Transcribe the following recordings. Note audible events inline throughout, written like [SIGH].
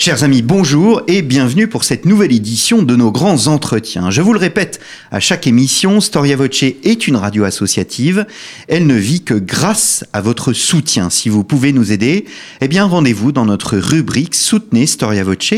Chers amis, bonjour et bienvenue pour cette nouvelle édition de nos grands entretiens. Je vous le répète, à chaque émission, Storia Voce est une radio associative. Elle ne vit que grâce à votre soutien. Si vous pouvez nous aider, eh bien rendez-vous dans notre rubrique Soutenez Storia Voce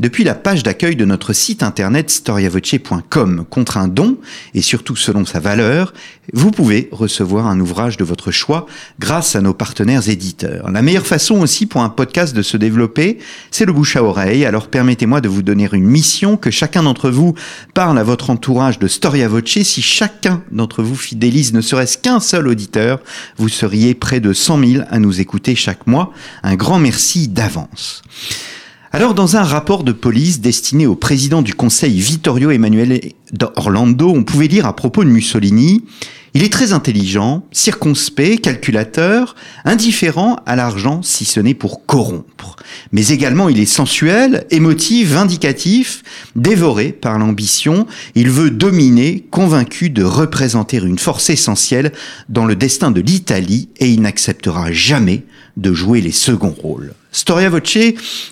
depuis la page d'accueil de notre site internet storiavoce.com. Contre un don et surtout selon sa valeur, vous pouvez recevoir un ouvrage de votre choix grâce à nos partenaires éditeurs. La meilleure façon aussi pour un podcast de se développer, c'est le à oreille, alors permettez-moi de vous donner une mission, que chacun d'entre vous parle à votre entourage de Storia Voce. Si chacun d'entre vous fidélise ne serait-ce qu'un seul auditeur, vous seriez près de 100 000 à nous écouter chaque mois. Un grand merci d'avance. Alors, dans un rapport de police destiné au président du Conseil Vittorio Emanuele d'Orlando, on pouvait lire à propos de Mussolini il est très intelligent, circonspect, calculateur, indifférent à l'argent si ce n'est pour corrompre. Mais également il est sensuel, émotif, vindicatif, dévoré par l'ambition. Il veut dominer, convaincu de représenter une force essentielle dans le destin de l'Italie et il n'acceptera jamais de jouer les seconds rôles. Storia Voce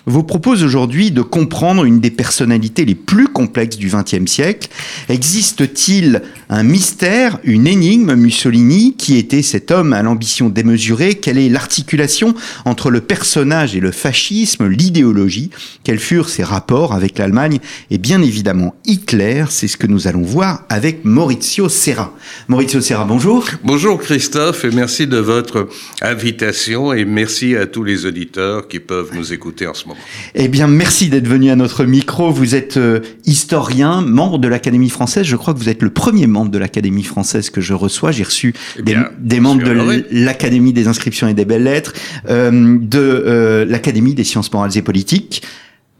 vous propose aujourd'hui de comprendre une des personnalités les plus complexes du XXe siècle. Existe-t-il un mystère, une énigme Mussolini Qui était cet homme à l'ambition démesurée? Quelle est l'articulation entre le personnage et le fascisme, l'idéologie? Quels furent ses rapports avec l'Allemagne? Et bien évidemment Hitler, c'est ce que nous allons voir avec Maurizio Serra. Maurizio Serra, bonjour. Bonjour Christophe et merci de votre invitation et merci à tous les auditeurs qui peuvent nous écouter en ce moment. Eh bien, merci d'être venu à notre micro. Vous êtes euh, historien, membre de l'Académie française. Je crois que vous êtes le premier membre de l'Académie française que je reçois. J'ai reçu eh des, membres de l'Académie des inscriptions et des belles lettres, euh, de euh, l'Académie des sciences morales et politiques.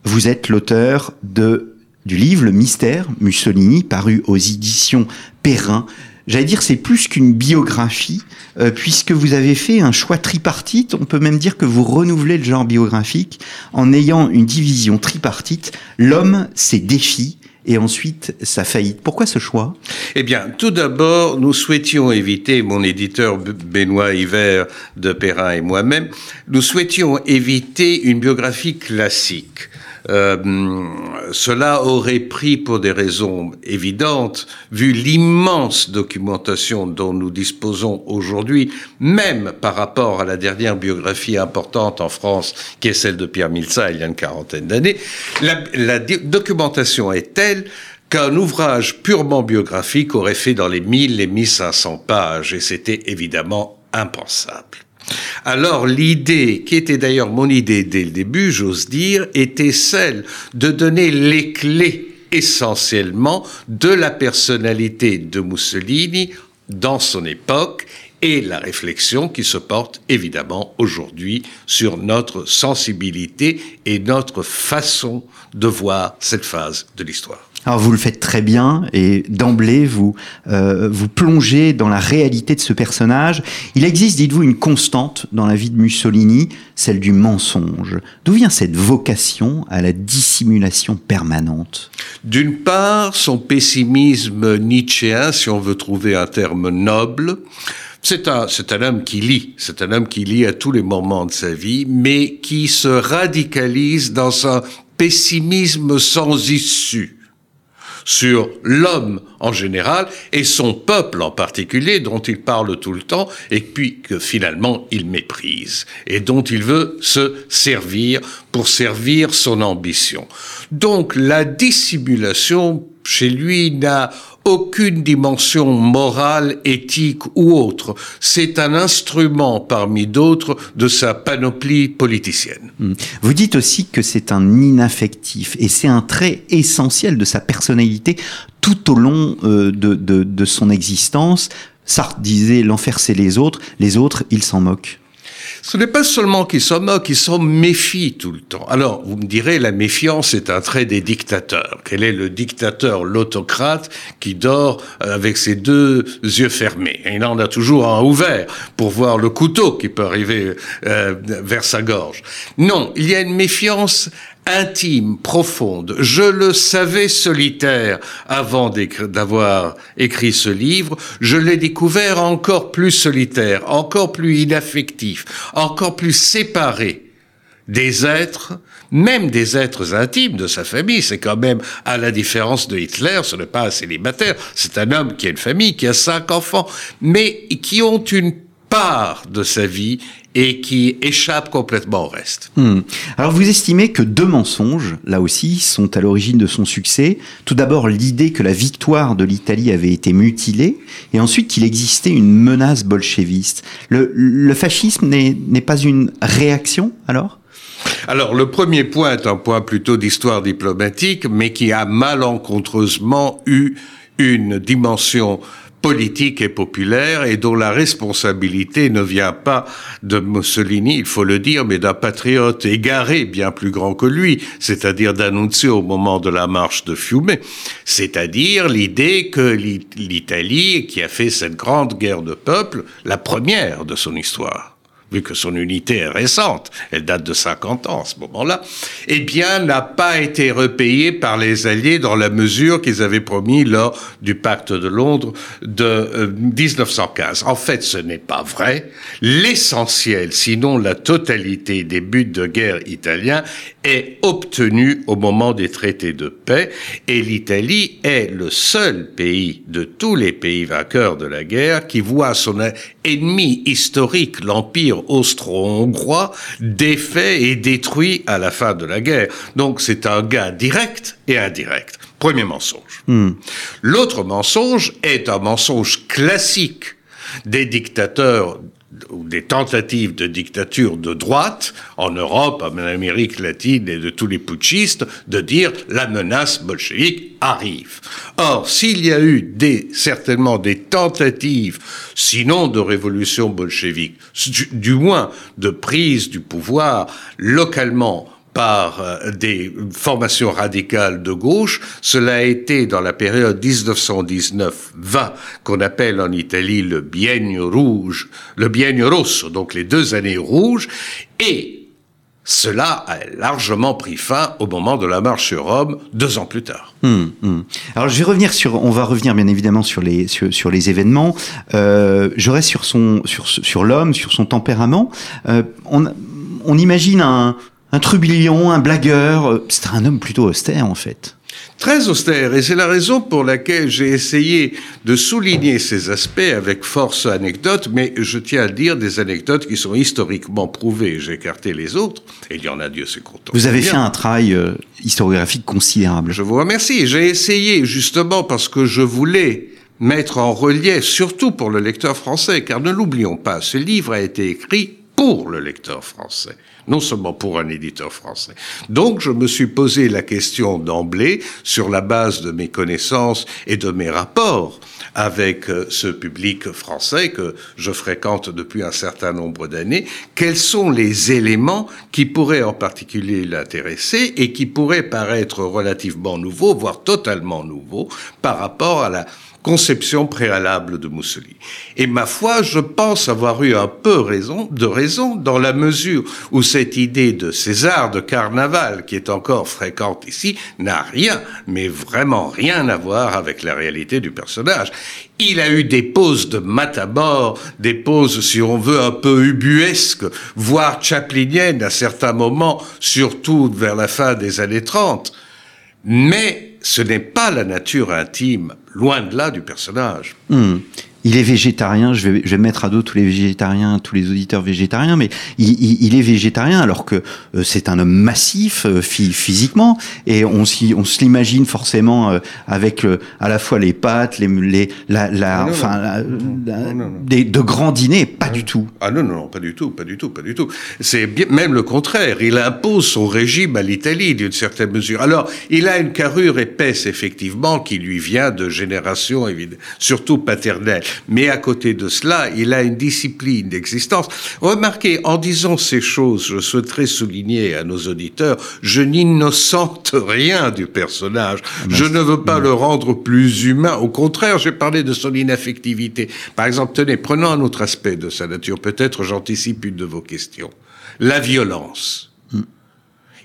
Vous êtes l'auteur de du livre Le Mystère Mussolini, paru aux éditions Perrin j'allais dire, c'est plus qu'une biographie, euh, puisque vous avez fait un choix tripartite. On peut même dire que vous renouvelez le genre biographique en ayant une division tripartite. L'homme, ses défis, et ensuite sa faillite. Pourquoi ce choix? Eh bien, tout d'abord, nous souhaitions éviter, mon éditeur Benoît Hiver de Perrin et moi-même, nous souhaitions éviter une biographie classique. Euh, cela aurait pris, pour des raisons évidentes, vu l'immense documentation dont nous disposons aujourd'hui, même par rapport à la dernière biographie importante en France, qui est celle de Pierre Milsa il y a une quarantaine d'années, la, la documentation est telle qu'un ouvrage purement biographique aurait fait dans les 1000, les 1500 pages, et c'était évidemment impensable. Alors l'idée, qui était d'ailleurs mon idée dès le début, j'ose dire, était celle de donner les clés essentiellement de la personnalité de Mussolini dans son époque et la réflexion qui se porte évidemment aujourd'hui sur notre sensibilité et notre façon de voir cette phase de l'histoire. Alors vous le faites très bien et d'emblée vous euh, vous plongez dans la réalité de ce personnage. Il existe, dites-vous, une constante dans la vie de Mussolini, celle du mensonge. D'où vient cette vocation à la dissimulation permanente? D'une part, son pessimisme nietzschéen, si on veut trouver un terme noble. C'est un, c'est un homme qui lit, c'est un homme qui lit à tous les moments de sa vie, mais qui se radicalise dans un pessimisme sans issue sur l'homme en général et son peuple en particulier dont il parle tout le temps et puis que finalement il méprise et dont il veut se servir pour servir son ambition. Donc la dissimulation chez lui n'a aucune dimension morale, éthique ou autre. C'est un instrument parmi d'autres de sa panoplie politicienne. Hmm. Vous dites aussi que c'est un inaffectif et c'est un trait essentiel de sa personnalité tout au long euh, de, de, de son existence. Sartre disait l'enfer c'est les autres, les autres ils s'en moquent. Ce n'est pas seulement qu'ils s'en moquent, ils s'en méfient tout le temps. Alors, vous me direz, la méfiance est un trait des dictateurs. Quel est le dictateur, l'autocrate, qui dort avec ses deux yeux fermés? Il en a toujours un ouvert pour voir le couteau qui peut arriver euh, vers sa gorge. Non, il y a une méfiance intime, profonde. Je le savais solitaire avant d'avoir écrit ce livre. Je l'ai découvert encore plus solitaire, encore plus inaffectif, encore plus séparé des êtres, même des êtres intimes de sa famille. C'est quand même, à la différence de Hitler, ce n'est pas un célibataire. C'est un homme qui a une famille, qui a cinq enfants, mais qui ont une part de sa vie et qui échappe complètement au reste. Hmm. Alors vous estimez que deux mensonges, là aussi, sont à l'origine de son succès. Tout d'abord l'idée que la victoire de l'Italie avait été mutilée, et ensuite qu'il existait une menace bolchéviste. Le, le fascisme n'est pas une réaction alors? Alors, le premier point est un point plutôt d'histoire diplomatique, mais qui a malencontreusement eu une dimension politique et populaire et dont la responsabilité ne vient pas de Mussolini, il faut le dire, mais d'un patriote égaré bien plus grand que lui, c'est-à-dire d'annoncer au moment de la marche de Fiume, c'est-à-dire l'idée que l'Italie, qui a fait cette grande guerre de peuple, la première de son histoire, vu que son unité est récente, elle date de 50 ans à ce moment-là, eh bien, n'a pas été repayée par les Alliés dans la mesure qu'ils avaient promis lors du pacte de Londres de 1915. Euh, en fait, ce n'est pas vrai. L'essentiel, sinon la totalité des buts de guerre italiens est obtenu au moment des traités de paix et l'Italie est le seul pays de tous les pays vainqueurs de la guerre qui voit son ennemi historique, l'Empire austro-hongrois, défait et détruit à la fin de la guerre. Donc c'est un gain direct et indirect. Premier mensonge. Hmm. L'autre mensonge est un mensonge classique des dictateurs ou des tentatives de dictature de droite en Europe, en Amérique latine et de tous les putschistes de dire la menace bolchevique arrive. Or, s'il y a eu des, certainement des tentatives, sinon de révolution bolchevique, du moins de prise du pouvoir localement par euh, des formations radicales de gauche. Cela a été dans la période 1919-20 qu'on appelle en Italie le biennio rouge, le biennio rosso, donc les deux années rouges, et cela a largement pris fin au moment de la marche sur Rome, deux ans plus tard. Hum, hum. Alors je vais revenir sur, on va revenir bien évidemment sur les sur, les événements. Euh, je reste sur son sur sur l'homme, sur son tempérament. Euh, on on imagine un, un trublion, un blagueur. Euh, c'est un homme plutôt austère en fait. Très austère, et c'est la raison pour laquelle j'ai essayé de souligner ces aspects avec force anecdotes, mais je tiens à dire des anecdotes qui sont historiquement prouvées. J'ai écarté les autres, et il y en a Dieu c'est content. Vous avez fait un travail euh, historiographique considérable. Je vous remercie. J'ai essayé justement parce que je voulais mettre en relief, surtout pour le lecteur français, car ne l'oublions pas, ce livre a été écrit pour le lecteur français non seulement pour un éditeur français. Donc je me suis posé la question d'emblée, sur la base de mes connaissances et de mes rapports avec euh, ce public français que je fréquente depuis un certain nombre d'années, quels sont les éléments qui pourraient en particulier l'intéresser et qui pourraient paraître relativement nouveaux, voire totalement nouveaux, par rapport à la conception préalable de Mussolini. Et ma foi, je pense avoir eu un peu raison, de raison, dans la mesure où cette idée de César de carnaval, qui est encore fréquente ici, n'a rien, mais vraiment rien à voir avec la réalité du personnage. Il a eu des poses de matamor, des poses, si on veut, un peu ubuesques, voire chapliniennes à certains moments, surtout vers la fin des années 30. Mais ce n'est pas la nature intime, loin de là, du personnage. Hmm il est végétarien. Je vais, je vais mettre à dos tous les végétariens, tous les auditeurs végétariens, mais il, il, est végétarien alors que euh, c'est un homme massif euh, physiquement et on, on se l'imagine forcément euh, avec à la fois les pâtes, les, les la, la enfin, des, de grands dîners. Pas du tout. Ah non, non, non, pas du tout, pas du tout, pas du tout. C'est même le contraire. Il impose son régime à l'Italie d'une certaine mesure. Alors, il a une carrure épaisse effectivement qui lui vient de génération, surtout paternelle. Mais à côté de cela, il a une discipline d'existence. Remarquez, en disant ces choses, je souhaiterais souligner à nos auditeurs, je n'innocente rien du personnage. Je ne veux pas le rendre plus humain. Au contraire, j'ai parlé de son inaffectivité. Par exemple, tenez, prenons un autre aspect de sa nature. Peut-être j'anticipe une de vos questions. La violence.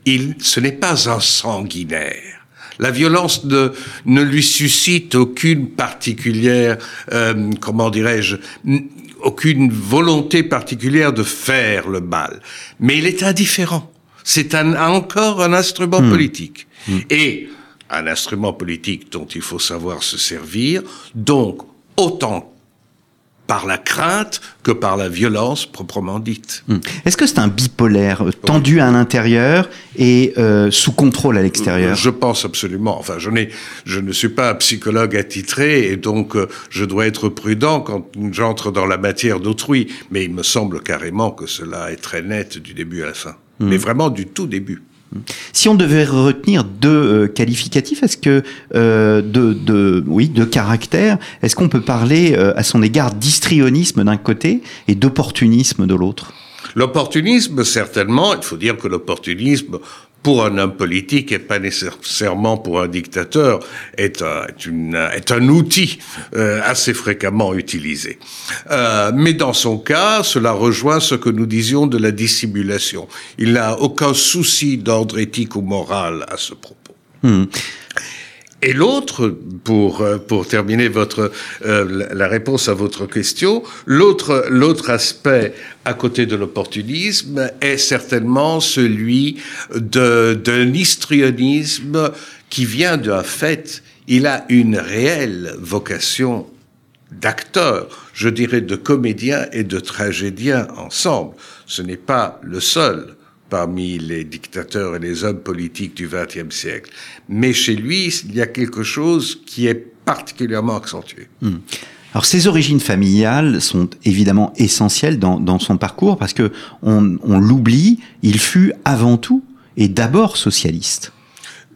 Il, ce n'est pas un sanguinaire. La violence ne, ne lui suscite aucune particulière, euh, comment dirais-je, aucune volonté particulière de faire le mal. Mais il est indifférent. C'est un, encore un instrument Hmm. politique. Et un instrument politique dont il faut savoir se servir, donc autant par la crainte que par la violence proprement dite. Hmm. Est-ce que c'est un bipolaire euh, tendu à l'intérieur et euh, sous contrôle à l'extérieur? Je pense absolument. Enfin, je, je ne suis pas un psychologue attitré et donc euh, je dois être prudent quand j'entre dans la matière d'autrui. Mais il me semble carrément que cela est très net du début à la fin. Mais vraiment du tout début. Si on devait retenir deux euh, qualificatifs, est-ce que euh, de, de oui de caractère, est-ce qu'on peut parler euh, à son égard d'histrionisme d'un côté et d'opportunisme de l'autre? L'opportunisme, certainement, il faut dire que l'opportunisme, pour un homme politique et pas nécessairement pour un dictateur, est un, est une, est un outil euh, assez fréquemment utilisé. Euh, mais dans son cas, cela rejoint ce que nous disions de la dissimulation. Il n'a aucun souci d'ordre éthique ou moral à ce propos. Hmm. Et l'autre, pour euh, pour terminer votre euh, la- réponse à votre question, l'autre l'autre aspect à côté de l'opportunisme est certainement celui de d'un histrionisme qui vient d'un fait. Il a une réelle vocation d'acteur, je dirais de comédien et de tragédien ensemble. Ce n'est pas le seul parmi les dictateurs et les hommes politiques du XXe siècle. Mais chez lui, il y a quelque chose qui est particulièrement accentué. Alors ses origines familiales sont évidemment essentielles dans, dans son parcours parce que on, on l'oublie, il fut avant tout et d'abord socialiste.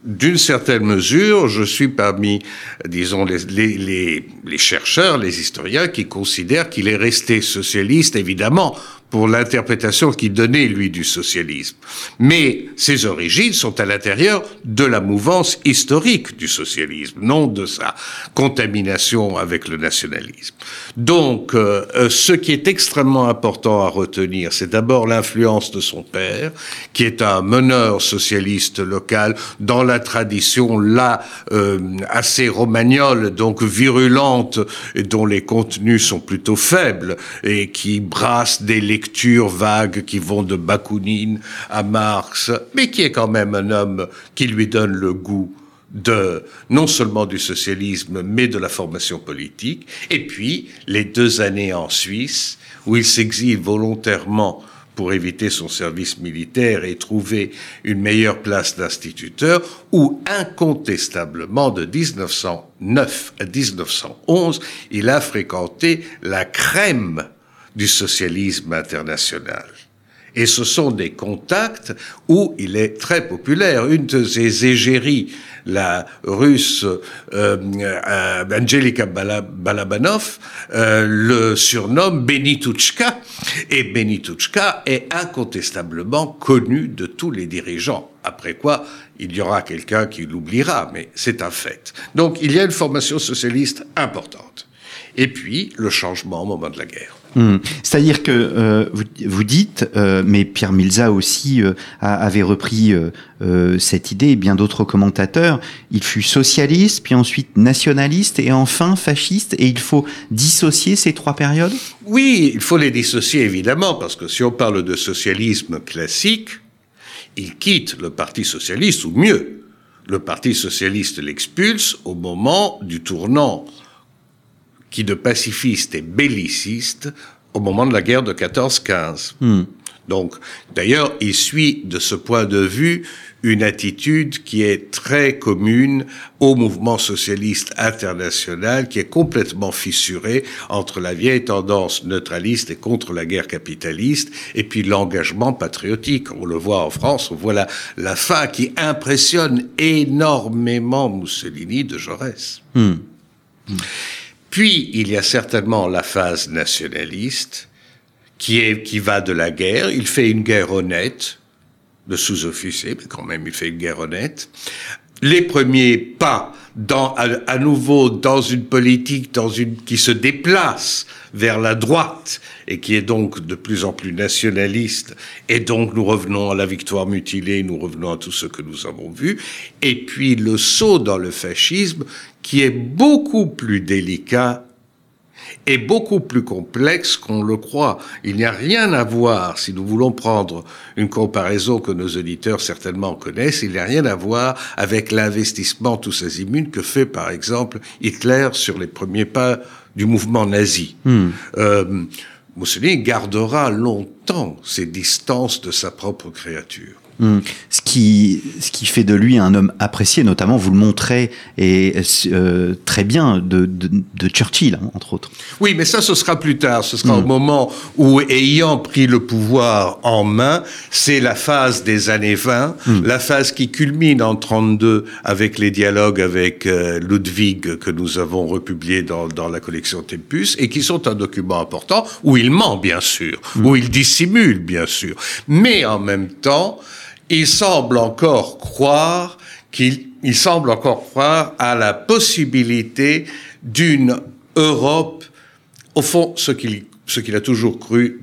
D'une certaine mesure, je suis parmi, disons, les, les, les, les chercheurs, les historiens qui considèrent qu'il est resté socialiste, évidemment, pour l'interprétation qu'il donnait, lui, du socialisme. Mais ses origines sont à l'intérieur de la mouvance historique du socialisme, non de sa contamination avec le nationalisme. Donc, euh, euh, ce qui est extrêmement important à retenir, c'est d'abord l'influence de son père, qui est un meneur socialiste local dans la tradition là euh, assez romagnole, donc virulente, et dont les contenus sont plutôt faibles et qui brasse des lectures vagues qui vont de Bakounine à Marx, mais qui est quand même un homme qui lui donne le goût de non seulement du socialisme, mais de la formation politique. Et puis, les deux années en Suisse, où il s'exile volontairement pour éviter son service militaire et trouver une meilleure place d'instituteur, où incontestablement de 1909 à 1911, il a fréquenté la crème du socialisme international. Et ce sont des contacts où il est très populaire. Une de ses égéries, la russe euh, euh, Angelika Bala- Balabanov, euh, le surnomme Benituchka. Et Benituchka est incontestablement connu de tous les dirigeants. Après quoi, il y aura quelqu'un qui l'oubliera, mais c'est un fait. Donc il y a une formation socialiste importante. Et puis le changement au moment de la guerre. Hmm. C'est-à-dire que euh, vous, vous dites, euh, mais Pierre Milza aussi euh, avait repris euh, euh, cette idée, et bien d'autres commentateurs, il fut socialiste, puis ensuite nationaliste, et enfin fasciste, et il faut dissocier ces trois périodes? Oui, il faut les dissocier évidemment, parce que si on parle de socialisme classique, il quitte le Parti socialiste, ou mieux, le Parti socialiste l'expulse au moment du tournant qui de pacifiste et belliciste au moment de la guerre de 14-15. Hmm. Donc, d'ailleurs, il suit de ce point de vue une attitude qui est très commune au mouvement socialiste international, qui est complètement fissuré entre la vieille tendance neutraliste et contre la guerre capitaliste, et puis l'engagement patriotique. On le voit en France, on voit la, la fin qui impressionne énormément Mussolini de Jaurès. Hmm. Puis, il y a certainement la phase nationaliste, qui, est, qui va de la guerre. Il fait une guerre honnête, de sous-officier, mais quand même, il fait une guerre honnête. Les premiers pas dans, à, nouveau dans une politique dans une, qui se déplace vers la droite et qui est donc de plus en plus nationaliste. Et donc nous revenons à la victoire mutilée, nous revenons à tout ce que nous avons vu. Et puis le saut dans le fascisme qui est beaucoup plus délicat est beaucoup plus complexe qu'on le croit. Il n'y a rien à voir, si nous voulons prendre une comparaison que nos auditeurs certainement connaissent, il n'y a rien à voir avec l'investissement tous azimuts que fait par exemple Hitler sur les premiers pas du mouvement nazi. Hmm. Euh, Mussolini gardera longtemps ses distances de sa propre créature. Hmm. Ce, qui, ce qui fait de lui un homme apprécié, notamment, vous le montrez et euh, très bien de, de, de, Churchill, hein, entre autres. Oui, mais ça, ce sera plus tard. Ce sera au hmm. moment où, ayant pris le pouvoir en main, c'est la phase des années 20, hmm. la phase qui culmine en 32 avec les dialogues avec euh, Ludwig que nous avons republiés dans, dans la collection Tempus et qui sont un document important où il ment, bien sûr, où il dissimule, bien sûr. Mais en même temps, il semble encore croire qu'il il semble encore croire à la possibilité d'une Europe, au fond, ce qu'il ce qu'il a toujours cru,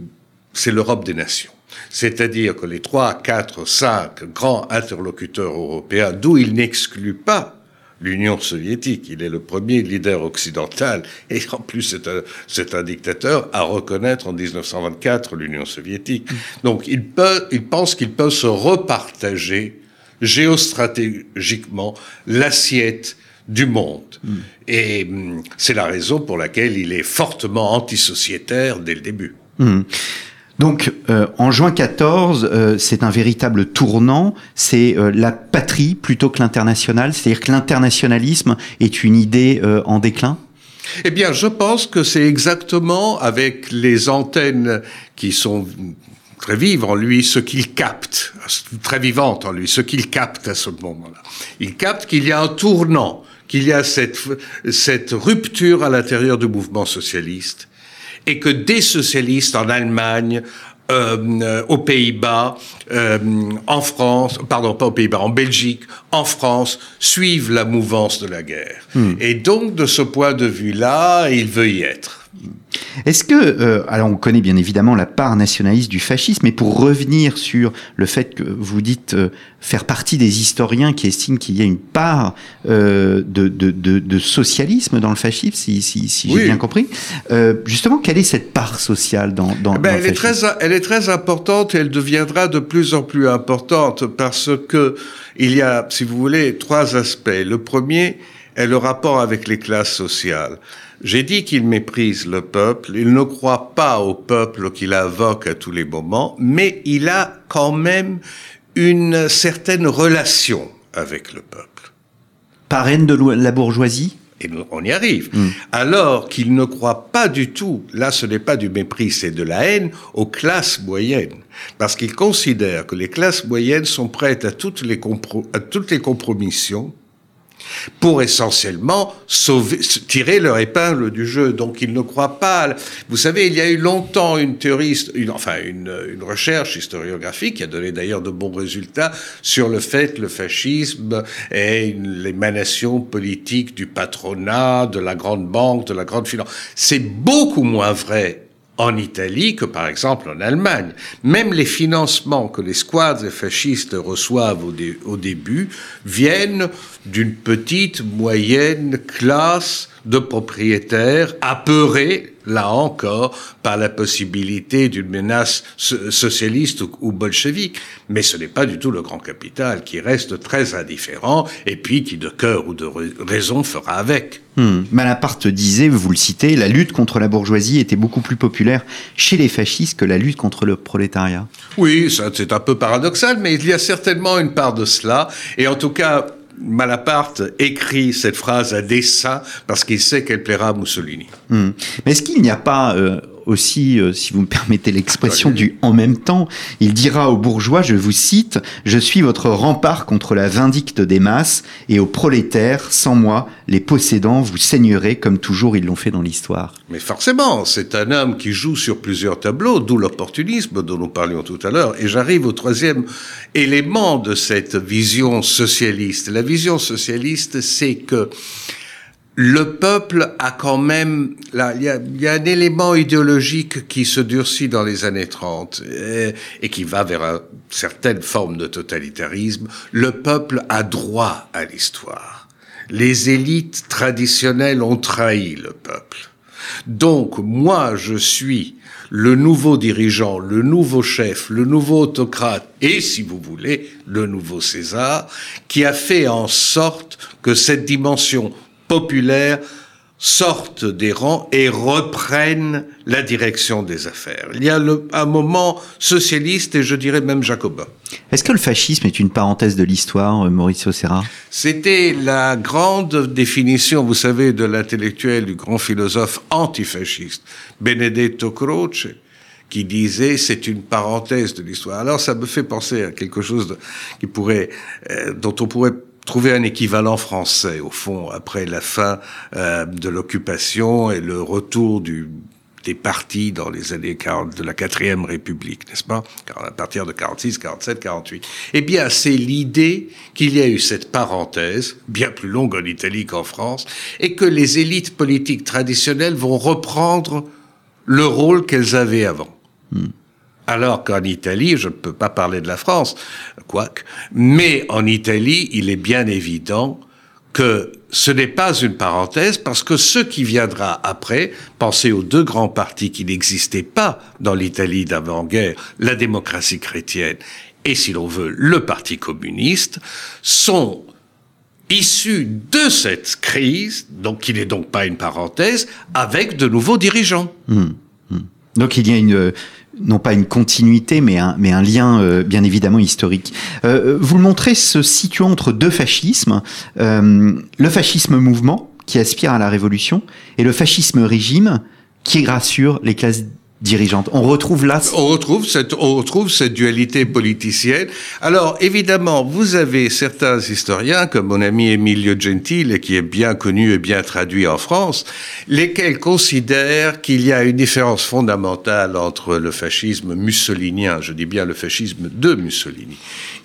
c'est l'Europe des nations. C'est-à-dire que les trois, quatre, cinq grands interlocuteurs européens, d'où il n'exclut pas l'Union soviétique. Il est le premier leader occidental et en plus c'est un, dictateur à reconnaître en 1924 l'Union soviétique. Donc il, peut, il pense qu'il peut se repartager géostratégiquement l'assiette du monde. Mm. Et mm, c'est la raison pour laquelle il est fortement antisociétaire dès le début. Mm. Donc, euh, en juin 14, euh, c'est un véritable tournant. C'est euh, la patrie plutôt que l'international. C'est-à-dire que l'internationalisme est une idée en déclin. Eh bien, je pense que c'est exactement avec les antennes qui sont très vives en lui, ce qu'il capte, très vivantes en lui, ce qu'il capte à ce moment-là. Il capte qu'il y a un tournant, qu'il y a cette, cette rupture à l'intérieur du mouvement socialiste et que des socialistes en Allemagne, euh, aux Pays-Bas, euh, en France, pardon, pas aux Pays-Bas, en Belgique, en France, suivent la mouvance de la guerre. Hmm. Et donc, de ce point de vue-là, il veut y être. Est-ce que, euh, alors on connaît bien évidemment la part nationaliste du fascisme, mais pour revenir sur le fait que vous dites euh, faire partie des historiens qui estiment qu'il y a une part euh, de, de, de, de, socialisme dans le fascisme, si, si, si j'ai bien compris, justement, quelle est cette part sociale dans, dans, ben, dans elle, est très, elle est très importante et elle deviendra de plus en plus importante parce que il y a, si vous voulez, trois aspects. Le premier est le rapport avec les classes sociales. J'ai dit qu'il méprise le peuple, il ne croit pas au peuple qu'il invoque à tous les moments, mais il a quand même une certaine relation avec le peuple. Parraine de la bourgeoisie? Et on y arrive. Hmm. Alors qu'il ne croit pas du tout, là ce n'est pas du mépris, c'est de la haine aux classes moyennes. Parce qu'il considère que les classes moyennes sont prêtes à toutes les, à toutes les compromissions pour essentiellement sauver, tirer leur épingle du jeu. Donc ils ne croient pas. Vous savez, il y a eu longtemps une théorie, une, enfin une, une recherche historiographique qui a donné d'ailleurs de bons résultats sur le fait que le fascisme est l'émanation politique du patronat, de la grande banque, de la grande finance. C'est beaucoup moins vrai en Italie que par exemple en Allemagne. Même les financements que les squadres fascistes reçoivent au, début viennent d'une petite, moyenne classe de propriétaires apeurés, là encore, par la possibilité d'une menace socialiste ou, bolchevique. Mais ce n'est pas du tout le grand capital qui reste très indifférent et puis qui, de cœur ou de raison, fera avec. Hmm. Malaparte disait, vous le citez, la lutte contre la bourgeoisie était beaucoup plus populaire chez les fascistes que la lutte contre le prolétariat. Oui, c'est un peu paradoxal, mais il y a certainement une part de cela. Et en tout cas, Malaparte écrit cette phrase à dessein parce qu'il sait qu'elle plaira à Mussolini. Hmm. Mais est-ce qu'il n'y a pas, euh, aussi, euh, si vous me permettez l'expression, du en même temps. Il dira aux bourgeois, je vous cite, Je suis votre rempart contre la vindicte des masses, et aux prolétaires, sans moi, les possédants, vous saignerez comme toujours ils l'ont fait dans l'histoire. Mais forcément, c'est un homme qui joue sur plusieurs tableaux, d'où l'opportunisme dont nous parlions tout à l'heure. Et j'arrive au troisième élément de cette vision socialiste. La vision socialiste, c'est que le peuple a quand même, il y a, un élément idéologique qui se durcit dans les années 30 et, qui va vers une certaine forme de totalitarisme. Le peuple a droit à l'histoire. Les élites traditionnelles ont trahi le peuple. Donc, moi, je suis le nouveau dirigeant, le nouveau chef, le nouveau autocrate et, si vous voulez, le nouveau César, qui a fait en sorte que cette dimension populaires sortent des rangs et reprennent la direction des affaires. Il y a un moment socialiste et je dirais même jacobin. Est-ce que le fascisme est une parenthèse de l'histoire, euh, Mauricio Serra C'était la grande définition, vous savez, de l'intellectuel, du grand philosophe antifasciste, Benedetto Croce, qui disait c'est une parenthèse de l'histoire. Alors ça me fait penser à quelque chose qui pourrait, euh, dont on pourrait trouver un équivalent français, au fond, après la fin euh, de l'occupation et le retour des partis dans les années 40 de la quatrième République, n'est-ce pas? À partir de 46, 47, 48. Eh bien, c'est l'idée qu'il y a eu cette parenthèse, bien plus longue en Italie qu'en France, et que les élites politiques traditionnelles vont reprendre le rôle qu'elles avaient avant. Hmm. Alors qu'en Italie, je ne peux pas parler de la France, quoique, mais en Italie, il est bien évident que ce n'est pas une parenthèse parce que ce qui viendra après, pensez aux deux grands partis qui n'existaient pas dans l'Italie d'avant-guerre, la démocratie chrétienne et, si l'on veut, le Parti communiste, sont issus de cette crise, donc qui n'est donc pas une parenthèse, avec de nouveaux dirigeants. Mmh. Donc il y a une, non pas une continuité, mais un, mais un lien euh, bien évidemment historique. Euh, vous le montrez se situant entre deux fascismes, euh, le fascisme mouvement, qui aspire à la révolution, et le fascisme régime, qui rassure les classes On retrouve là. On retrouve cette, on retrouve cette dualité politicienne. Alors, évidemment, vous avez certains historiens, comme mon ami Emilio Gentile, qui est bien connu et bien traduit en France, lesquels considèrent qu'il y a une différence fondamentale entre le fascisme mussolinien, je dis bien le fascisme de Mussolini,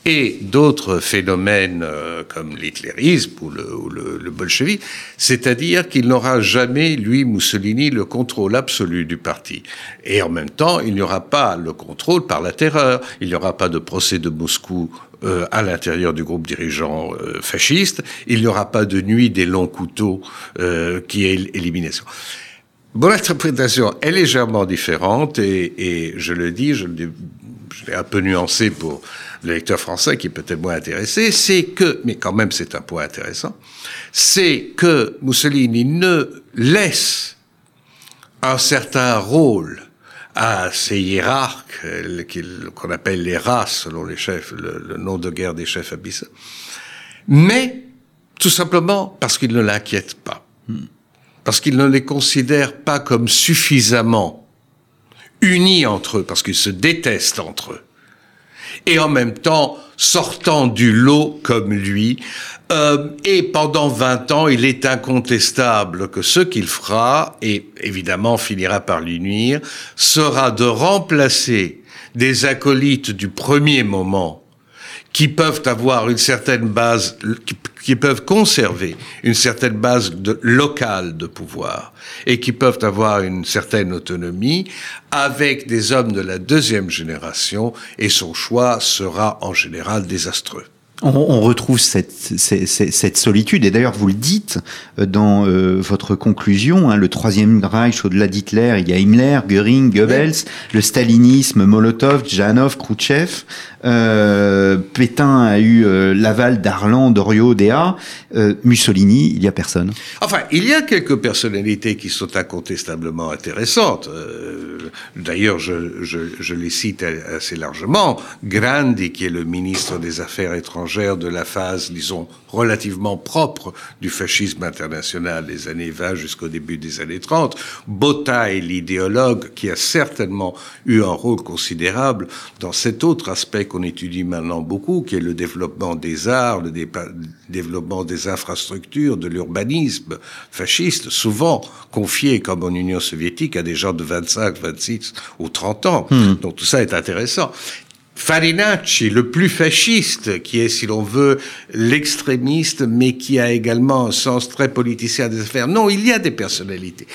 et d'autres phénomènes euh, comme l'hitlérisme ou le, ou le, le bolchevisme, c'est-à-dire qu'il n'aura jamais, lui, Mussolini, le contrôle absolu du parti. Et en même temps, il n'y aura pas le contrôle par la terreur, il n'y aura pas de procès de Moscou euh, à l'intérieur du groupe dirigeant euh, fasciste, il n'y aura pas de nuit des longs couteaux euh, qui est élimination. Bon, l'interprétation est légèrement différente et, et je le dis, je l'ai un peu nuancé pour le lecteur français qui est peut-être moins intéressé, c'est que, mais quand même c'est un point intéressant, c'est que Mussolini ne laisse un certain rôle à ces hiérarques euh, qu'on appelle les races selon les chefs, le, nom de guerre des chefs abyssaux, mais tout simplement parce qu'ils ne l'inquiètent pas, parce qu'ils ne les considèrent pas comme suffisamment unis entre eux, parce qu'ils se détestent entre eux, et en même temps sortant du lot comme lui. Euh, et pendant 20 ans, il est incontestable que ce qu'il fera, et évidemment finira par lui nuire, sera de remplacer des acolytes du premier moment qui peuvent avoir une certaine base, qui, peuvent conserver une certaine base locale de pouvoir et qui peuvent avoir une certaine autonomie avec des hommes de la deuxième génération et son choix sera en général désastreux. On, retrouve cette, solitude, et d'ailleurs vous le dites euh, dans euh, votre conclusion, hein, le troisième Reich au-delà d'Hitler, il y a Himmler, Göring, Goebbels, le stalinisme, Molotov, Janov, Khrouchtchev, euh, Pétain a eu l'aval d'Arlan, Doriot, Déa, Mussolini, il y a personne. Enfin, il y a quelques personnalités qui sont incontestablement intéressantes. D'ailleurs, je, je, les cite assez largement. Grandi, qui est le ministre des Affaires étrangères de la phase, disons, relativement propre du fascisme international des années 20 jusqu'au début des années 30. Botta est l'idéologue qui a certainement eu un rôle considérable dans cet autre aspect qu'on étudie maintenant beaucoup, qui est le développement des arts, le développement des infrastructures, de l'urbanisme fasciste, souvent confié comme en Union soviétique à des gens de 25, 26 ou 30 ans. Hmm. Donc tout ça est intéressant. Farinacci, le plus fasciste, qui est, si l'on veut, l'extrémiste, mais qui a également un sens très politicien des affaires. Non, il y a des personnalités.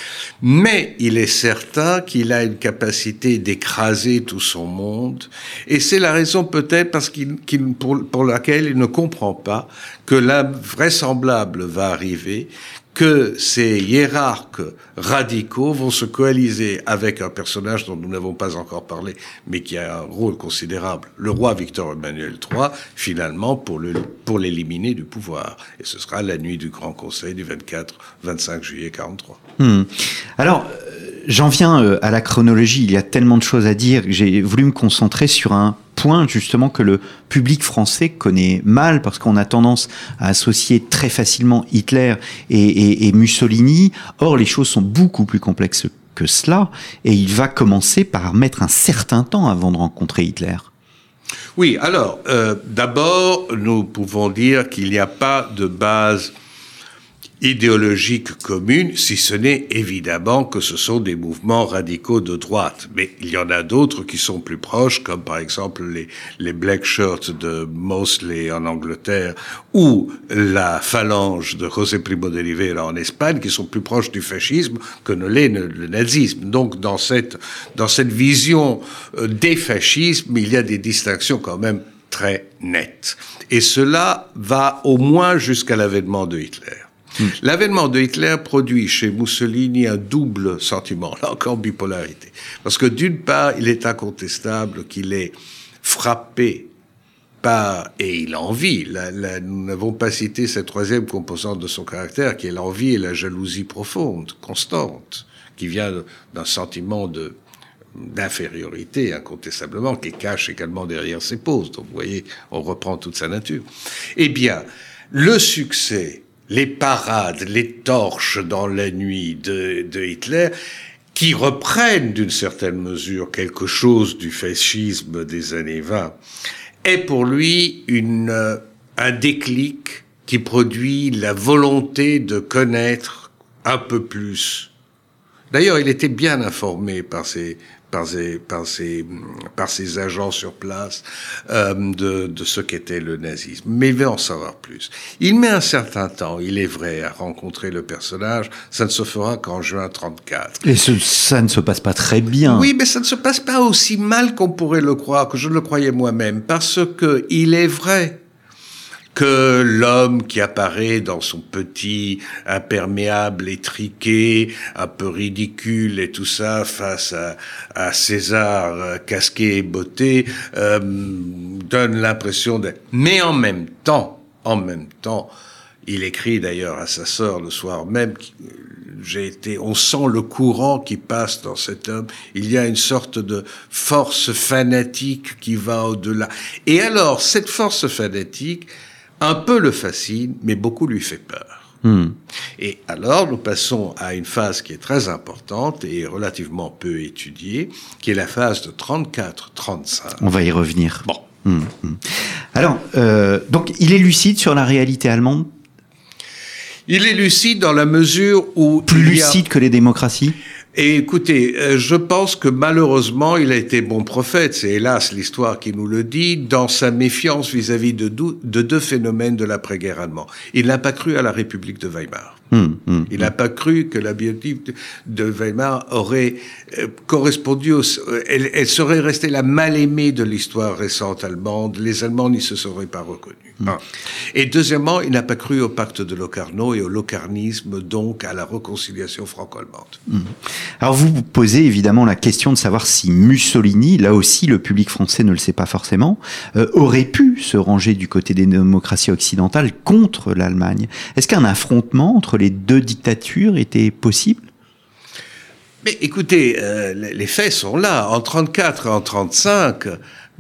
Mais il est certain qu'il a une capacité d'écraser tout son monde. Et c'est la raison peut-être parce qu'il, pour, pour laquelle il ne comprend pas que l'invraisemblable va arriver, que ces hiérarques radicaux vont se coaliser avec un personnage dont nous n'avons pas encore parlé, mais qui a un rôle considérable, le roi Victor Emmanuel III, finalement, pour, pour l'éliminer du pouvoir. Et ce sera la nuit du Grand Conseil du 24-25 juillet 43. Hmm. Alors, J'en viens euh, à la chronologie, il y a tellement de choses à dire j'ai voulu me concentrer sur un point justement que le public français connaît mal parce qu'on a tendance à associer très facilement Hitler et, Mussolini. Or, les choses sont beaucoup plus complexes que cela et il va commencer par mettre un certain temps avant de rencontrer Hitler. Oui, alors, euh, d'abord, nous pouvons dire qu'il n'y a pas de base idéologique commune, si ce n'est évidemment que ce sont des mouvements radicaux de droite. Mais il y en a d'autres qui sont plus proches, comme par exemple les, les Black Shirts de Mosley en Angleterre ou la phalange de José Primo de Rivera en Espagne, qui sont plus proches du fascisme que ne l'est le nazisme. Donc dans cette, dans cette vision euh, des fascismes, il y a des distinctions quand même très nettes. Et cela va au moins jusqu'à l'avènement de Hitler. Hmm. L'avènement de Hitler produit chez Mussolini un double sentiment, là encore bipolarité. Parce que d'une part, il est incontestable qu'il est frappé par, et il envie, nous n'avons pas cité cette troisième composante de son caractère, qui est l'envie et la jalousie profonde, constante, qui vient d'un sentiment d'infériorité, incontestablement, qui cache également derrière ses poses. Donc, vous voyez, on reprend toute sa nature. Eh bien, le succès les parades, les torches dans la nuit de, Hitler, qui reprennent d'une certaine mesure quelque chose du fascisme des années 20, est pour lui une, euh, un déclic qui produit la volonté de connaître un peu plus. D'ailleurs, il était bien informé par ses, par ses, par ses, par ses agents sur place euh, de, de, ce qu'était le nazisme. Mais il veut en savoir plus. Il met un certain temps, il est vrai, à rencontrer le personnage. Ça ne se fera qu'en juin 34. Et ça ne se passe pas très bien. Oui, mais ça ne se passe pas aussi mal qu'on pourrait le croire, que je le croyais moi-même, parce que il est vrai que l'homme qui apparaît dans son petit imperméable étriqué, un peu ridicule et tout ça face à, César euh, casqué et botté, euh, donne l'impression de... Mais en même temps, en même temps, il écrit d'ailleurs à sa sœur le soir même, j'ai été, on sent le courant qui passe dans cet homme. Il y a une sorte de force fanatique qui va au-delà. Et alors, cette force fanatique, un peu le fascine, mais beaucoup lui fait peur. Hmm. Et alors, nous passons à une phase qui est très importante et relativement peu étudiée, qui est la phase de 34-35. On va y revenir. Bon. Hmm, hmm. Alors, euh, donc, il est lucide sur la réalité allemande? Il est lucide dans la mesure où... Plus lucide que les démocraties? Et écoutez, euh, je pense que malheureusement, il a été bon prophète, c'est hélas l'histoire qui nous le dit, dans sa méfiance vis-à-vis de, de, deux phénomènes de l'après-guerre allemand. Il n'a pas cru à la République de Weimar. Hum, hum, il n'a pas cru que la biotype de Weimar aurait euh, correspondu, au, elle, elle, serait restée la mal-aimée de l'histoire récente allemande. Les Allemands n'y se seraient pas reconnus. Et deuxièmement, il n'a pas cru au pacte de Locarno et au locarnisme, donc à la réconciliation franco-allemande. Alors vous vous posez évidemment la question de savoir si Mussolini, là aussi le public français ne le sait pas forcément, euh, aurait pu se ranger du côté des démocraties occidentales contre l'Allemagne. Est-ce qu'un affrontement entre les deux dictatures était possible? Mais écoutez, euh, les faits sont là. En 34 et en 35,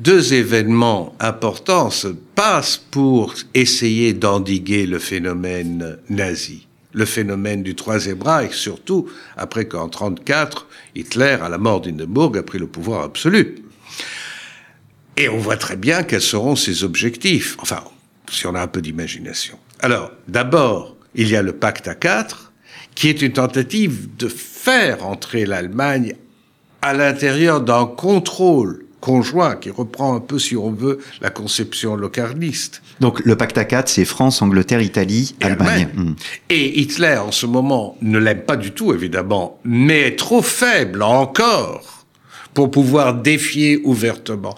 deux événements importants se passent pour essayer d'endiguer le phénomène nazi. Le phénomène du Troisième Reich, surtout après qu'en 34, Hitler, à la mort d'Hindenburg, a pris le pouvoir absolu. Et on voit très bien quels seront ses objectifs. Enfin, si on a un peu d'imagination. Alors, d'abord, il y a le pacte à quatre, qui est une tentative de faire entrer l'Allemagne à l'intérieur d'un contrôle conjoint qui reprend un peu, si on veut, la conception locarniste. Donc le pacte à quatre, c'est France, Angleterre, Italie, Allemagne. Hmm. Et Hitler, en ce moment, ne l'aime pas du tout, évidemment, mais est trop faible encore pour pouvoir défier ouvertement.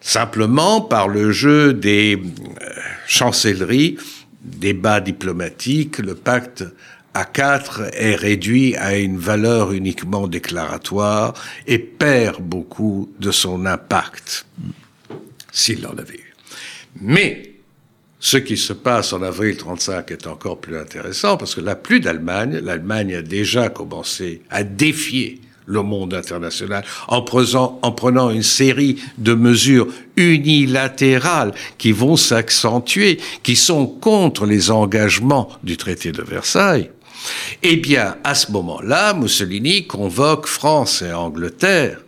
Simplement par le jeu des euh, chancelleries, débats diplomatiques, le pacte à 4 est réduit à une valeur uniquement déclaratoire et perd beaucoup de son impact, s'il en avait eu. Mais ce qui se passe en avril 35 est encore plus intéressant parce que là, plus d'Allemagne. L'Allemagne a déjà commencé à défier le monde international en prenant, en prenant une série de mesures unilatérales qui vont s'accentuer, qui sont contre les engagements du traité de Versailles. Eh bien, à ce moment-là, Mussolini convoque France et Angleterre,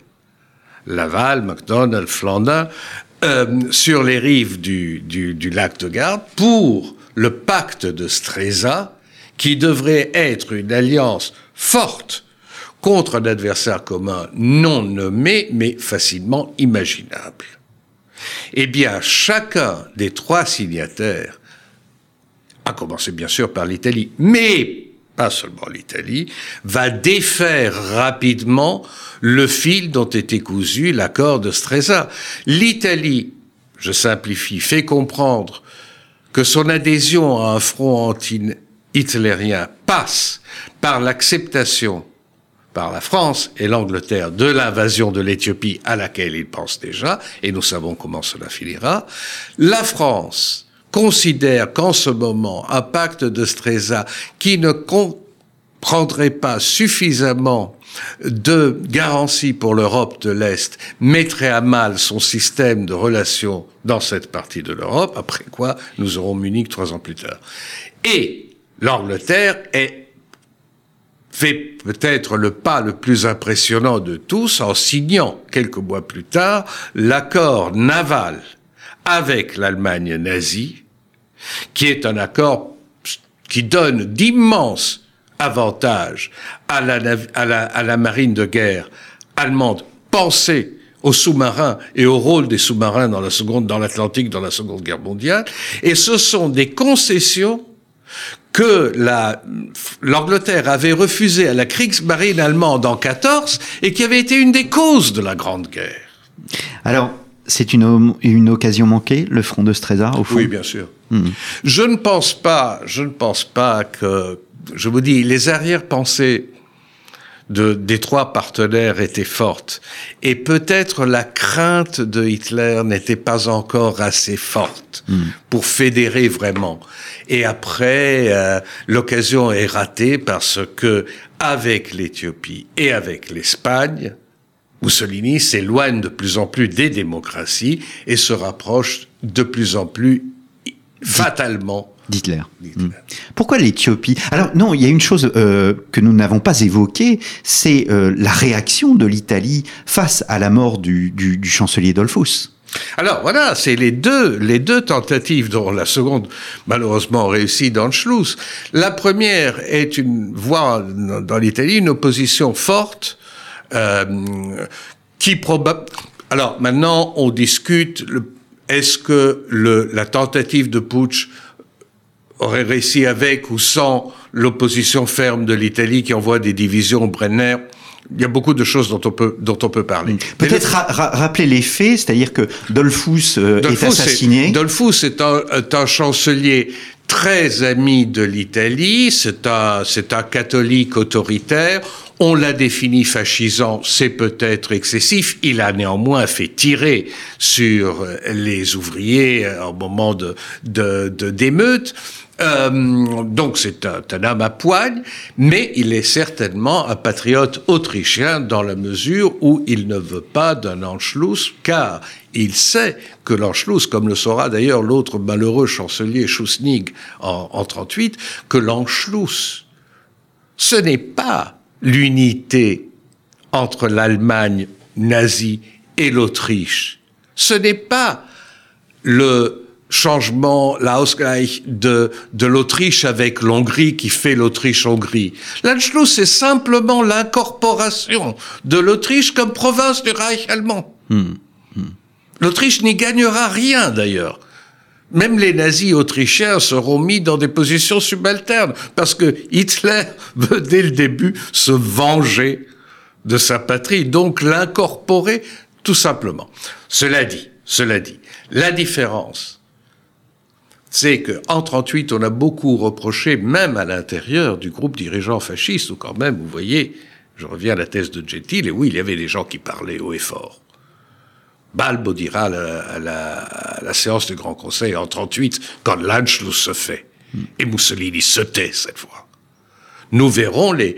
Laval, MacDonald, Flandin, euh, sur les rives du, du, du, lac de Garde pour le pacte de Stresa, qui devrait être une alliance forte contre un adversaire commun non nommé, mais facilement imaginable. Eh bien, chacun des trois signataires, a commencé bien sûr par l'Italie, mais pas seulement l'Italie, va défaire rapidement le fil dont était cousu l'accord de Stresa. L'Italie, je simplifie, fait comprendre que son adhésion à un front anti-hitlérien passe par l'acceptation par la France et l'Angleterre de l'invasion de l'Éthiopie à laquelle ils pensent déjà, et nous savons comment cela finira. La France considère qu'en ce moment, un pacte de Stresa qui ne comprendrait pas suffisamment de garanties pour l'Europe de l'Est mettrait à mal son système de relations dans cette partie de l'Europe, après quoi nous aurons Munich trois ans plus tard. Et l'Angleterre est fait peut-être le pas le plus impressionnant de tous en signant quelques mois plus tard l'accord naval avec l'Allemagne nazie, qui est un accord qui donne d'immenses avantages à la, marine de guerre allemande. Pensez aux sous-marins et au rôle des sous-marins dans la seconde, dans l'Atlantique, dans la Seconde Guerre mondiale. Et ce sont des concessions que l'Angleterre avait refusé à la Kriegsmarine allemande en 14 et qui avait été une des causes de la Grande Guerre. Alors, c'est une, une occasion manquée, le front de Stresa, au fond Oui, bien sûr. Hmm. Je ne pense pas, je ne pense pas que, je vous dis, les arrière-pensées de, des trois partenaires étaient fortes. Et peut-être la crainte de Hitler n'était pas encore assez forte hmm. pour fédérer vraiment. Et après, euh, l'occasion est ratée parce que, avec l'Éthiopie et avec l'Espagne, Mussolini s'éloigne de plus en plus des démocraties et se rapproche de plus en plus fatalement d'Hitler. Hmm. Pourquoi l'Éthiopie? Alors non, il y a une chose euh, que nous n'avons pas évoquée, c'est euh, la réaction de l'Italie face à la mort du, du, du chancelier Dollfuss. Alors voilà, c'est les deux, les deux tentatives, dont la seconde malheureusement réussit dans le Schluss. La première est une voix dans l'Italie une opposition forte qui probable. Alors maintenant, on discute. Est-ce que le, la tentative de putsch aurait réussi avec ou sans l'opposition ferme de l'Italie qui envoie des divisions au Brenner? Il y a beaucoup de choses dont on peut, dont on peut parler. Peut-être rappeler les faits, c'est-à-dire que Dolphus, euh, est assassiné. Est, est un, est un chancelier très ami de l'Italie, c'est un, c'est un catholique autoritaire. On l'a défini fascisant, c'est peut-être excessif. Il a néanmoins fait tirer sur les ouvriers au moment de d'émeutes. Euh, donc c'est un, un, homme à poigne, mais il est certainement un patriote autrichien dans la mesure où il ne veut pas d'un Anschluss, car il sait que l'Anschluss, comme le saura d'ailleurs l'autre malheureux chancelier Schussnig en, en 38, que l'Anschluss, ce n'est pas l'unité entre l'Allemagne nazie et l'Autriche. Ce n'est pas le changement, la Ausgleich de, de l'Autriche avec l'Hongrie qui fait l'Autriche-Hongrie. L'Anschluss, c'est simplement l'incorporation de l'Autriche comme province du Reich allemand. Hmm. Hmm. L'Autriche n'y gagnera rien d'ailleurs. Même les nazis autrichiens seront mis dans des positions subalternes parce que Hitler [LAUGHS] veut dès le début se venger de sa patrie, donc l'incorporer tout simplement. Cela dit, cela dit, la différence c'est qu'en 38, on a beaucoup reproché, même à l'intérieur du groupe dirigeant fasciste, où quand même, vous voyez, je reviens à la thèse de Gentile, et oui, il y avait des gens qui parlaient haut et fort. Balbo dira à la, séance du Grand Conseil en 38, quand l'Anschluss se fait, et Mussolini se tait cette fois. Nous verrons les,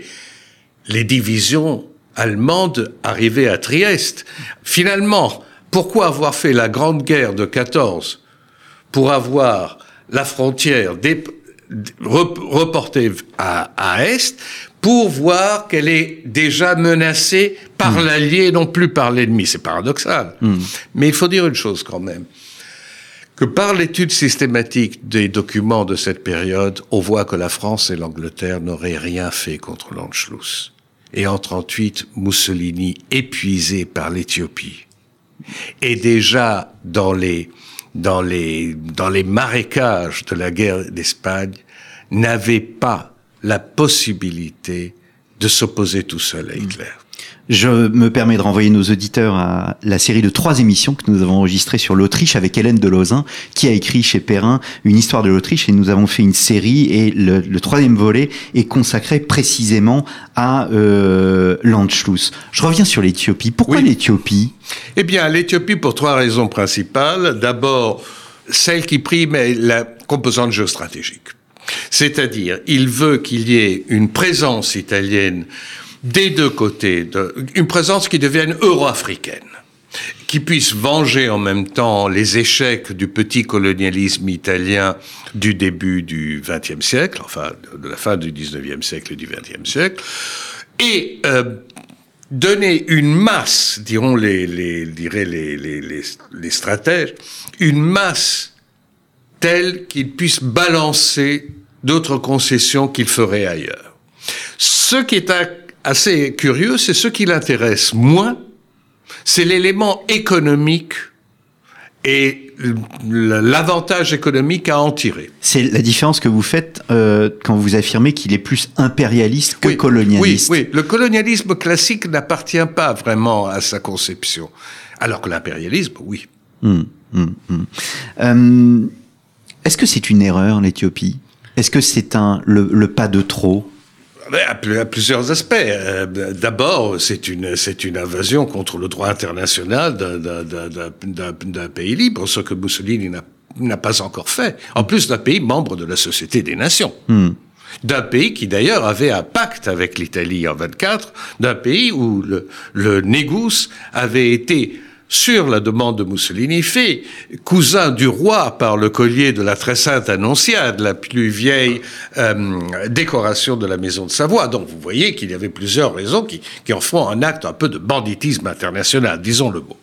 les divisions allemandes arriver à Trieste. Finalement, pourquoi avoir fait la Grande Guerre de 14 pour avoir la frontière reportée à, à, Est pour voir qu'elle est déjà menacée par hmm. l'allié, non plus par l'ennemi. C'est paradoxal. Hmm. Mais il faut dire une chose quand même que par l'étude systématique des documents de cette période, on voit que la France et l'Angleterre n'auraient rien fait contre l'Anschluss. Et en 38, Mussolini, épuisé par l'Éthiopie, est déjà dans les dans les, dans les marécages de la guerre d'Espagne, n'avait pas la possibilité de s'opposer tout seul à Hitler. Je me permets de renvoyer nos auditeurs à la série de trois émissions que nous avons enregistrées sur l'Autriche avec Hélène de Lauzin, qui a écrit chez Perrin une histoire de l'Autriche et nous avons fait une série et le, le troisième volet est consacré précisément à euh, l'Anschluss. Je reviens sur l'Éthiopie. Pourquoi l'Éthiopie? Eh bien, l'Éthiopie pour trois raisons principales. D'abord, celle qui prime est la composante géostratégique. C'est-à-dire, il veut qu'il y ait une présence italienne des deux côtés, une présence qui devienne euro-africaine qui puisse venger en même temps les échecs du petit colonialisme italien du début du XXe siècle, enfin de la fin du XIXe siècle et du XXe siècle, et euh, donner une masse, diront les, les, les, les, les stratèges, une masse telle qu'il puisse balancer d'autres concessions qu'il ferait ailleurs. Ce qui est assez curieux, c'est ce qui l'intéresse moins, c'est l'élément économique et l'avantage économique à en tirer. C'est la différence que vous faites euh, quand vous affirmez qu'il est plus impérialiste que colonialiste. Oui, oui, le colonialisme classique n'appartient pas vraiment à sa conception, alors que l'impérialisme, oui. Hum, hum, hum. Euh, Est-ce que c'est une erreur l'Éthiopie? Est-ce que c'est un le pas de trop? À, plusieurs aspects. Euh, d'abord, c'est une, c'est une invasion contre le droit international d'un pays libre, ce que Mussolini n'a pas encore fait. En plus d'un pays membre de la Société des Nations. Hmm. D'un pays qui d'ailleurs avait un pacte avec l'Italie en 24, d'un pays où le, le Négus avait été sur la demande de Mussolini, fait cousin du roi par le collier de la très sainte Annonciade, la plus vieille euh, décoration de la maison de Savoie. Donc vous voyez qu'il y avait plusieurs raisons qui, qui en font un acte un peu de banditisme international, disons le mot.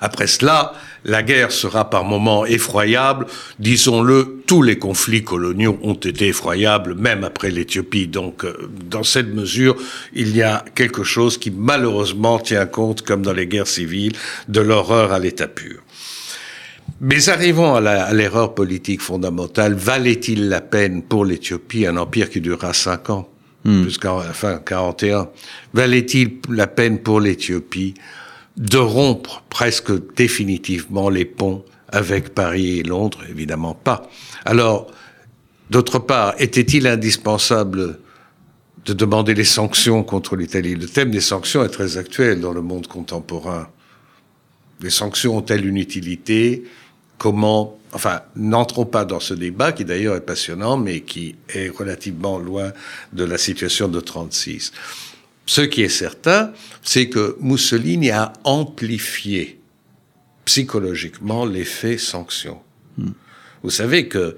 Après cela, la guerre sera par moments effroyable. Disons-le, tous les conflits coloniaux ont été effroyables, même après l'Éthiopie. Donc, euh, dans cette mesure, il y a quelque chose qui malheureusement tient compte, comme dans les guerres civiles, de l'horreur à l'état pur. Mais arrivons à l'erreur politique fondamentale. Valait-il la peine pour l'Éthiopie un empire qui durera cinq ans, jusqu'à la fin 41 Valait-il la peine pour l'Éthiopie de rompre presque définitivement les ponts avec Paris et Londres Évidemment pas. Alors, d'autre part, était-il indispensable de demander les sanctions contre l'Italie? Le thème des sanctions est très actuel dans le monde contemporain. Les sanctions ont-elles une utilité? Comment? Enfin, n'entrons pas dans ce débat qui d'ailleurs est passionnant, mais qui est relativement loin de la situation de 36. Ce qui est certain, c'est que Mussolini a amplifié psychologiquement l'effet sanction. Hmm. Vous savez que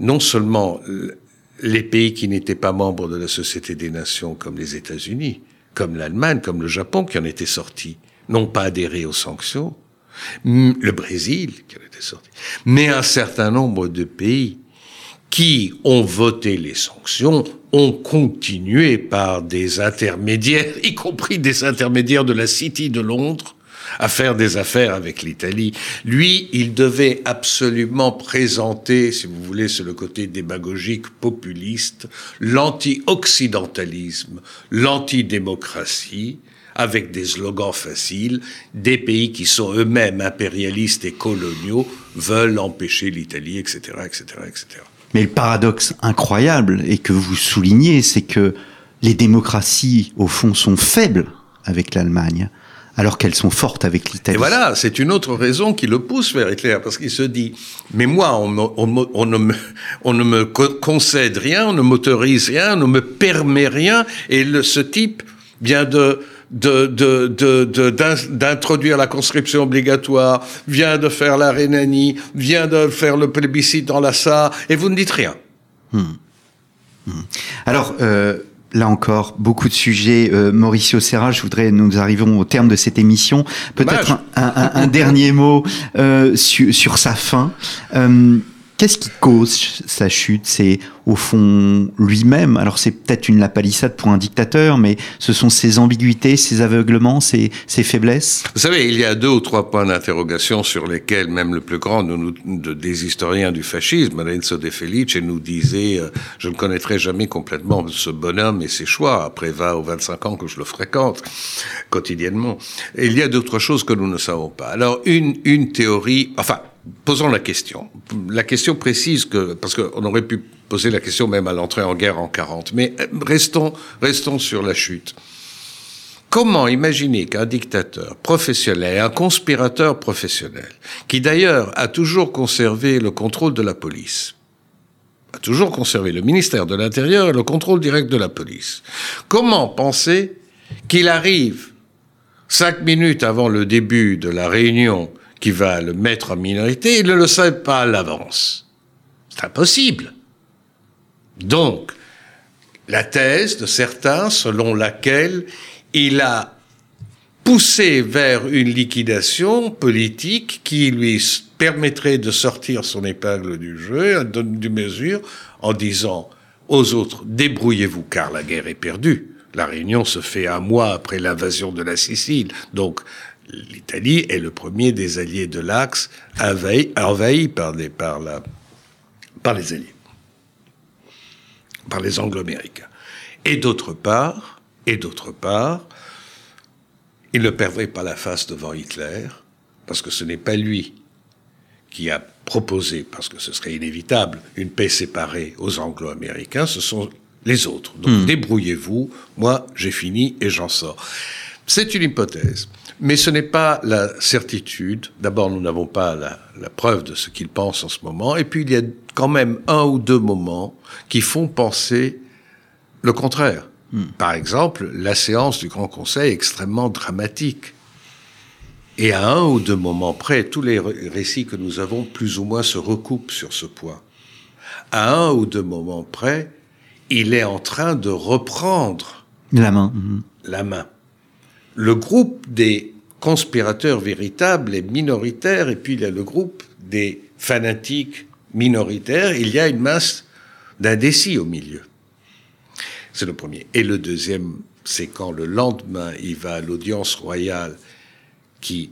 non seulement les pays qui n'étaient pas membres de la Société des Nations, comme les États-Unis, comme l'Allemagne, comme le Japon, qui en étaient sortis, n'ont pas adhéré aux sanctions, le Brésil, qui en était sorti, mais un certain nombre de pays qui ont voté les sanctions ont continué par des intermédiaires, y compris des intermédiaires de la City de Londres, à faire des affaires avec l'Italie. Lui, il devait absolument présenter, si vous voulez, c'est le côté démagogique, populiste, l'anti-occidentalisme, l'anti-démocratie, avec des slogans faciles, des pays qui sont eux-mêmes impérialistes et coloniaux veulent empêcher l'Italie, etc., etc., etc. Mais le paradoxe incroyable, et que vous soulignez, c'est que les démocraties, au fond, sont faibles avec l'Allemagne alors qu'elles sont fortes avec l'Italie. Et voilà, c'est une autre raison qui le pousse vers Hitler, parce qu'il se dit, mais moi, on, ne, me, on ne me concède rien, on ne m'autorise rien, on ne me permet rien, et ce type vient de d'introduire la conscription obligatoire, vient de faire la Rhénanie, vient de faire le plébiscite dans la Sarre, et vous ne dites rien. Hmm. Hmm. Alors, euh, là encore, beaucoup de sujets. Euh, Mauricio Serra, je voudrais, nous arrivons au terme de cette émission. Peut-être un, dernier mot euh, sur, sur, sa fin. Euh, Qu'est-ce qui cause sa chute? C'est au fond lui-même? Alors c'est peut-être une lapalissade pour un dictateur, mais ce sont ses ambiguïtés, ses aveuglements, ses, ses faiblesses? Vous savez, il y a deux ou trois points d'interrogation sur lesquels même le plus grand de, de, des historiens du fascisme, Lorenzo De Felice, nous disait euh, je ne connaîtrai jamais complètement ce bonhomme et ses choix après 20 ou 25 ans que je le fréquente quotidiennement. Il y a d'autres choses que nous ne savons pas. Alors une une théorie, enfin posons la question. La question précise que, parce qu'on aurait pu poser la question même à l'entrée en guerre en 40, mais euh, restons, restons sur la chute. Comment imaginer qu'un dictateur professionnel, un conspirateur professionnel, qui d'ailleurs a toujours conservé le contrôle de la police, a toujours conservé le ministère de l'Intérieur et le contrôle direct de la police, comment penser qu'il arrive cinq minutes avant le début de la réunion qui va le mettre en minorité, il ne le sait pas à l'avance. C'est impossible. Donc, la thèse de certains selon laquelle il a poussé vers une liquidation politique qui lui permettrait de sortir son épingle du jeu, du mesure, en disant aux autres, débrouillez-vous car la guerre est perdue. La réunion se fait un mois après l'invasion de la Sicile. Donc, l'Italie est le premier des alliés de l'Axe envahi, par, des, par, la, par les alliés, par les anglo-américains. Et d'autre part, et d'autre part, il ne perdrait pas la face devant Hitler, parce que ce n'est pas lui qui a proposé, parce que ce serait inévitable, une paix séparée aux anglo-américains, ce sont les autres. Donc hmm. débrouillez-vous, moi j'ai fini et j'en sors. C'est une hypothèse. Mais ce n'est pas la certitude. D'abord, nous n'avons pas la, preuve de ce qu'il pense en ce moment. Et puis, il y a quand même un ou deux moments qui font penser le contraire. Hmm. Par exemple, la séance du Grand Conseil est extrêmement dramatique. Et à un ou deux moments près, tous les récits que nous avons plus ou moins se recoupent sur ce point. À un ou deux moments près, il est en train de reprendre la main. Hmm. La main le groupe des conspirateurs véritables est minoritaire, et puis il y a le groupe des fanatiques minoritaires, il y a une masse d'indécis au milieu. C'est le premier. Et le deuxième, c'est quand le lendemain, il va à l'audience royale qui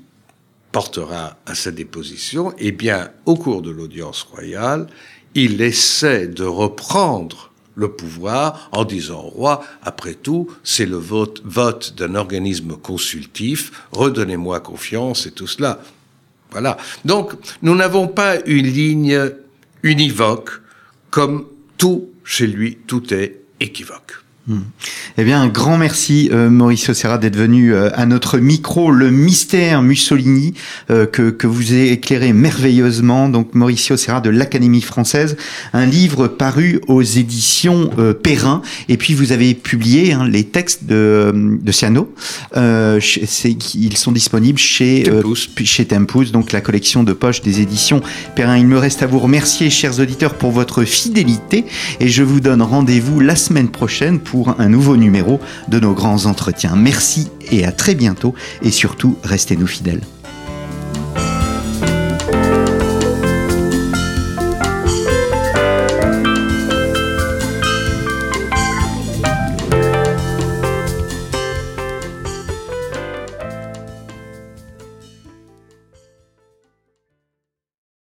portera à sa déposition, eh bien, au cours de l'audience royale, il essaie de reprendre le pouvoir en disant au roi, après tout, c'est le vote, d'un organisme consultif, redonnez-moi confiance et tout cela. Voilà. Donc, nous n'avons pas une ligne univoque, comme tout chez lui, tout est équivoque. Hmm. Eh bien, un grand merci euh, Mauricio Serra d'être venu euh, à notre micro, le mystère Mussolini euh, que, que vous avez éclairé merveilleusement. Donc Mauricio Serra de l'Académie française, un livre paru aux éditions Perrin. Et puis vous avez publié hein, les textes de, de Ciano. ils sont disponibles chez Tempus. chez Tempus, donc la collection de poches des éditions Perrin. Il me reste à vous remercier, chers auditeurs, pour votre fidélité et je vous donne rendez-vous la semaine prochaine pour un nouveau numéro de nos grands entretiens. Merci et à très bientôt et surtout restez-nous fidèles.